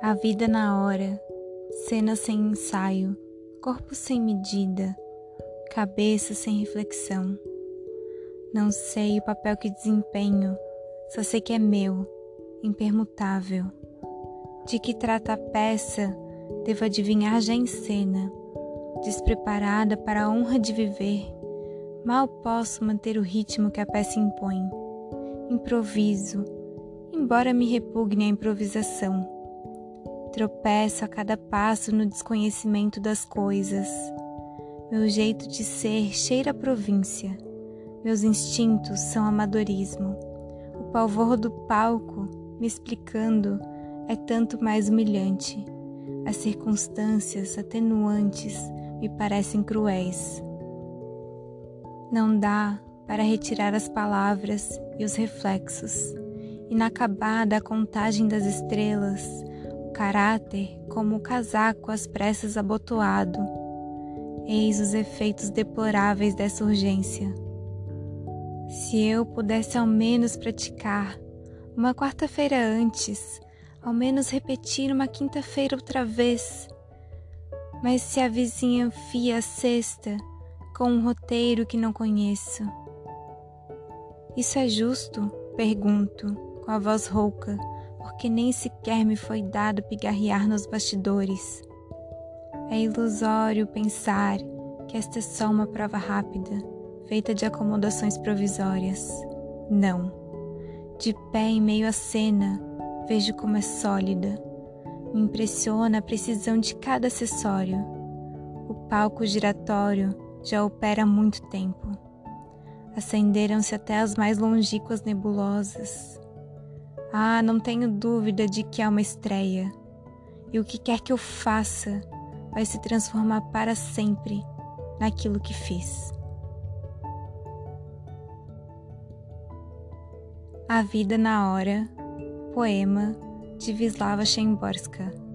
A vida na hora, cena sem ensaio, corpo sem medida, cabeça sem reflexão. Não sei o papel que desempenho, só sei que é meu, impermutável. De que trata a peça, devo adivinhar já em cena, despreparada para a honra de viver. Mal posso manter o ritmo que a peça impõe. Improviso, embora me repugne a improvisação Tropeço a cada passo no desconhecimento das coisas. Meu jeito de ser cheira a província. Meus instintos são amadorismo. O pavor do palco, me explicando, é tanto mais humilhante. As circunstâncias atenuantes me parecem cruéis. Não dá para retirar as palavras e os reflexos. Inacabada a contagem das estrelas, caráter como o casaco às pressas abotoado. Eis os efeitos deploráveis dessa urgência. Se eu pudesse ao menos praticar uma quarta-feira antes, ao menos repetir uma quinta-feira outra vez. Mas se a vizinha fia a sexta com um roteiro que não conheço. Isso é justo? Pergunto, com a voz rouca porque nem sequer me foi dado pigarrear nos bastidores. É ilusório pensar que esta é só uma prova rápida, feita de acomodações provisórias. Não. De pé em meio à cena, vejo como é sólida. Me impressiona a precisão de cada acessório. O palco giratório já opera há muito tempo. Acenderam-se até as mais longínquas nebulosas. Ah, não tenho dúvida de que é uma estreia. E o que quer que eu faça vai se transformar para sempre naquilo que fiz. A Vida na Hora, poema de Vislava Szymborska.